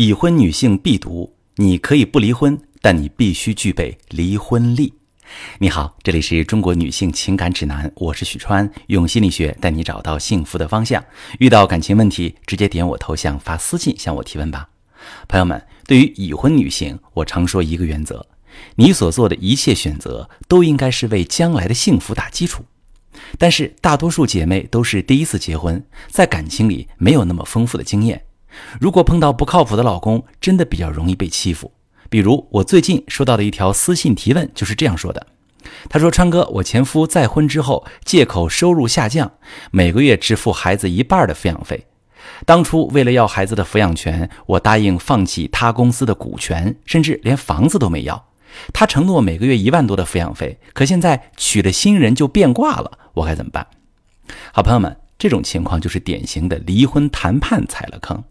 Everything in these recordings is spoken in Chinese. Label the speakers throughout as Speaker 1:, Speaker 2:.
Speaker 1: 已婚女性必读，你可以不离婚，但你必须具备离婚力。你好，这里是中国女性情感指南，我是许川，用心理学带你找到幸福的方向。遇到感情问题，直接点我头像发私信向我提问吧。朋友们，对于已婚女性，我常说一个原则：你所做的一切选择都应该是为将来的幸福打基础。但是大多数姐妹都是第一次结婚，在感情里没有那么丰富的经验。如果碰到不靠谱的老公，真的比较容易被欺负。比如我最近收到的一条私信提问，就是这样说的：他说，川哥，我前夫再婚之后，借口收入下降，每个月支付孩子一半的抚养费。当初为了要孩子的抚养权，我答应放弃他公司的股权，甚至连房子都没要。他承诺每个月一万多的抚养费，可现在娶了新人就变卦了，我该怎么办？好朋友们，这种情况就是典型的离婚谈判踩了坑。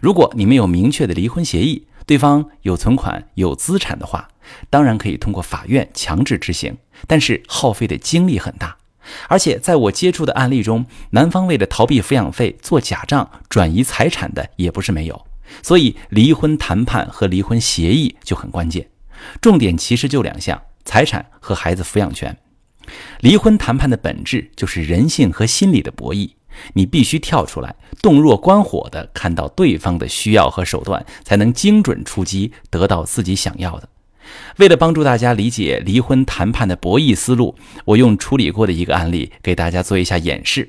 Speaker 1: 如果你们有明确的离婚协议，对方有存款、有资产的话，当然可以通过法院强制执行，但是耗费的精力很大。而且在我接触的案例中，男方为了逃避抚养费做假账转移财产的也不是没有。所以离婚谈判和离婚协议就很关键，重点其实就两项：财产和孩子抚养权。离婚谈判的本质就是人性和心理的博弈。你必须跳出来，洞若观火地看到对方的需要和手段，才能精准出击，得到自己想要的。为了帮助大家理解离婚谈判的博弈思路，我用处理过的一个案例给大家做一下演示。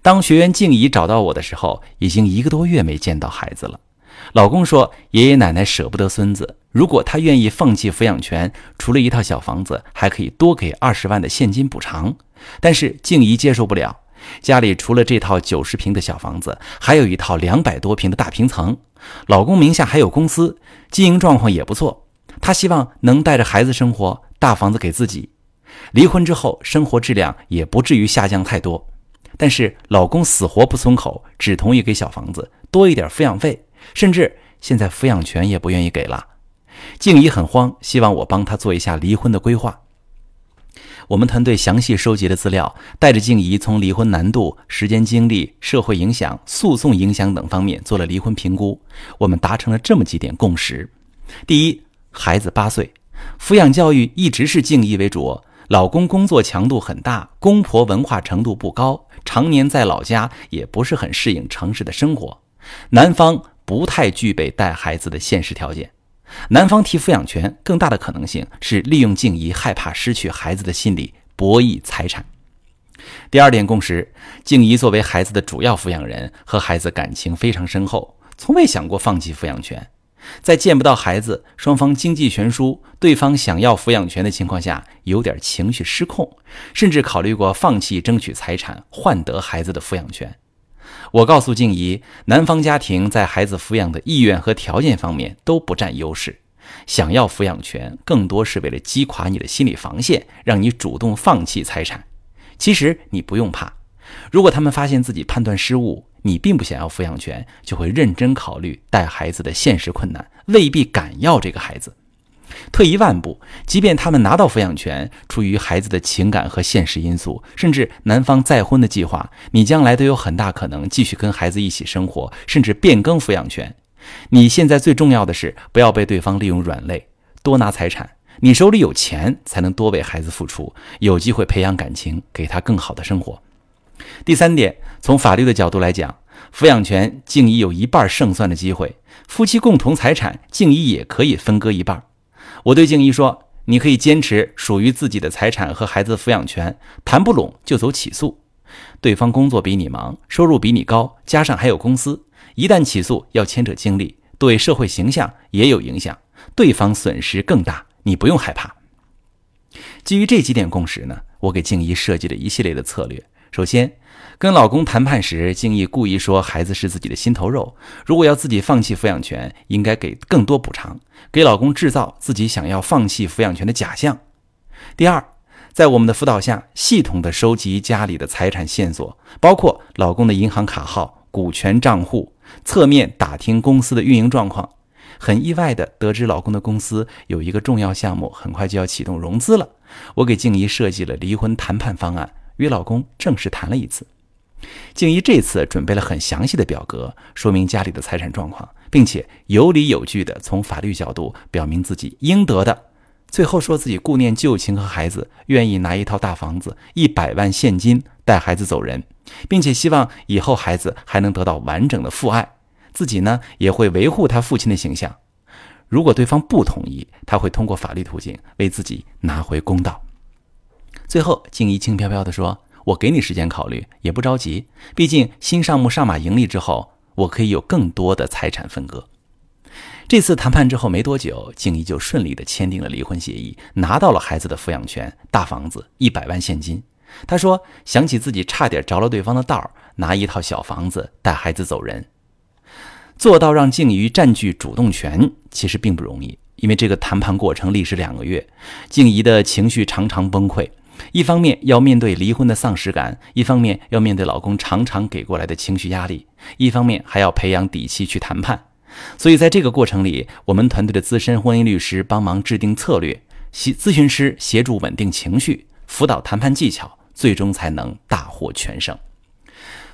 Speaker 1: 当学员静怡找到我的时候，已经一个多月没见到孩子了。老公说，爷爷奶奶舍不得孙子，如果他愿意放弃抚养权，除了一套小房子，还可以多给二十万的现金补偿。但是静怡接受不了。家里除了这套九十平的小房子，还有一套两百多平的大平层。老公名下还有公司，经营状况也不错。她希望能带着孩子生活，大房子给自己。离婚之后，生活质量也不至于下降太多。但是老公死活不松口，只同意给小房子多一点抚养费，甚至现在抚养权也不愿意给了。静怡很慌，希望我帮她做一下离婚的规划。我们团队详细收集了资料，带着静怡从离婚难度、时间精力、社会影响、诉讼影响等方面做了离婚评估。我们达成了这么几点共识：第一，孩子八岁，抚养教育一直是静怡为主。老公工作强度很大，公婆文化程度不高，常年在老家也不是很适应城市的生活。男方不太具备带孩子的现实条件。男方提抚养权，更大的可能性是利用静怡害怕失去孩子的心理博弈财产。第二点共识：静怡作为孩子的主要抚养人，和孩子感情非常深厚，从未想过放弃抚养权。在见不到孩子、双方经济悬殊、对方想要抚养权的情况下，有点情绪失控，甚至考虑过放弃争取财产，换得孩子的抚养权。我告诉静怡，男方家庭在孩子抚养的意愿和条件方面都不占优势，想要抚养权更多是为了击垮你的心理防线，让你主动放弃财产。其实你不用怕，如果他们发现自己判断失误，你并不想要抚养权，就会认真考虑带孩子的现实困难，未必敢要这个孩子。退一万步，即便他们拿到抚养权，出于孩子的情感和现实因素，甚至男方再婚的计划，你将来都有很大可能继续跟孩子一起生活，甚至变更抚养权。你现在最重要的是不要被对方利用软肋，多拿财产。你手里有钱，才能多为孩子付出，有机会培养感情，给他更好的生活。第三点，从法律的角度来讲，抚养权静怡有一半胜算的机会，夫妻共同财产，静怡也可以分割一半。我对静怡说：“你可以坚持属于自己的财产和孩子抚养权，谈不拢就走起诉。对方工作比你忙，收入比你高，加上还有公司，一旦起诉要牵扯精力，对社会形象也有影响，对方损失更大。你不用害怕。”基于这几点共识呢，我给静怡设计了一系列的策略。首先，跟老公谈判时，静怡故意说孩子是自己的心头肉，如果要自己放弃抚养权，应该给更多补偿，给老公制造自己想要放弃抚养权的假象。第二，在我们的辅导下，系统的收集家里的财产线索，包括老公的银行卡号、股权账户，侧面打听公司的运营状况。很意外的得知，老公的公司有一个重要项目，很快就要启动融资了。我给静怡设计了离婚谈判方案。与老公正式谈了一次，静怡这次准备了很详细的表格，说明家里的财产状况，并且有理有据地从法律角度表明自己应得的。最后说自己顾念旧情和孩子，愿意拿一套大房子、一百万现金带孩子走人，并且希望以后孩子还能得到完整的父爱。自己呢也会维护他父亲的形象。如果对方不同意，他会通过法律途径为自己拿回公道。最后，静怡轻飘飘地说：“我给你时间考虑，也不着急。毕竟新项目上马盈利之后，我可以有更多的财产分割。”这次谈判之后没多久，静怡就顺利地签订了离婚协议，拿到了孩子的抚养权、大房子、一百万现金。她说：“想起自己差点着了对方的道儿，拿一套小房子带孩子走人。”做到让静怡占据主动权，其实并不容易，因为这个谈判过程历时两个月，静怡的情绪常常崩溃。一方面要面对离婚的丧失感，一方面要面对老公常常给过来的情绪压力，一方面还要培养底气去谈判。所以，在这个过程里，我们团队的资深婚姻律师帮忙制定策略，协咨询师协助稳定情绪，辅导谈判技巧，最终才能大获全胜。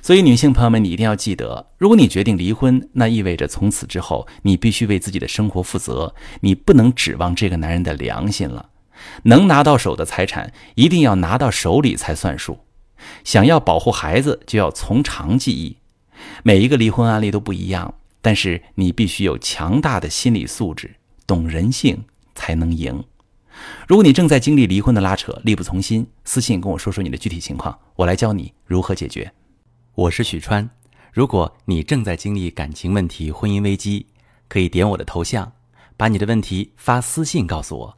Speaker 1: 所以，女性朋友们，你一定要记得，如果你决定离婚，那意味着从此之后你必须为自己的生活负责，你不能指望这个男人的良心了。能拿到手的财产，一定要拿到手里才算数。想要保护孩子，就要从长计议。每一个离婚案例都不一样。但是你必须有强大的心理素质，懂人性才能赢。如果你正在经历离婚的拉扯，力不从心，私信跟我说说你的具体情况，我来教你如何解决。我是许川。如果你正在经历感情问题、婚姻危机，可以点我的头像，把你的问题发私信告诉我，